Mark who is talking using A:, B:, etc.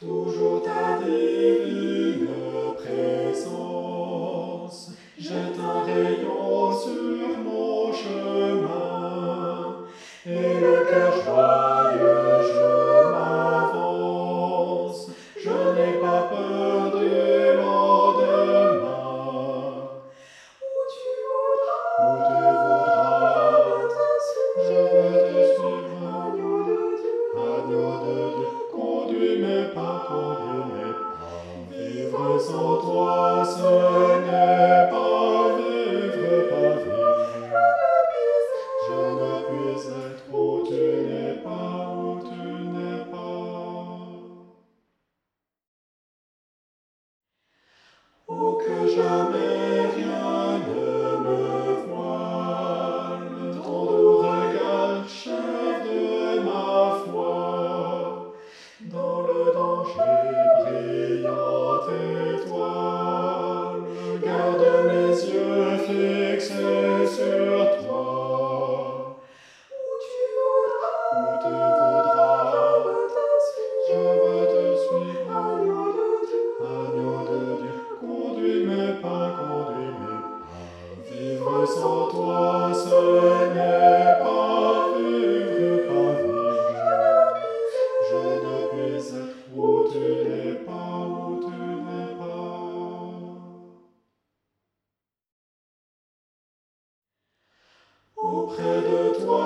A: toujours ta divine présence. Sans toi, ce n'est pas, ne veux pas vivre. Je ne puis être où tu n'es pas, où tu n'es pas. Ou que jamais rien ne me voie. Sur toi
B: où tu voudras,
A: où tu voudras,
B: je veux t'insuivre,
A: je veux te suivre,
B: agneau de Dieu,
A: agneau de Dieu, conduis mais pas conduis mais vivre sans toi seul. auprès de toi.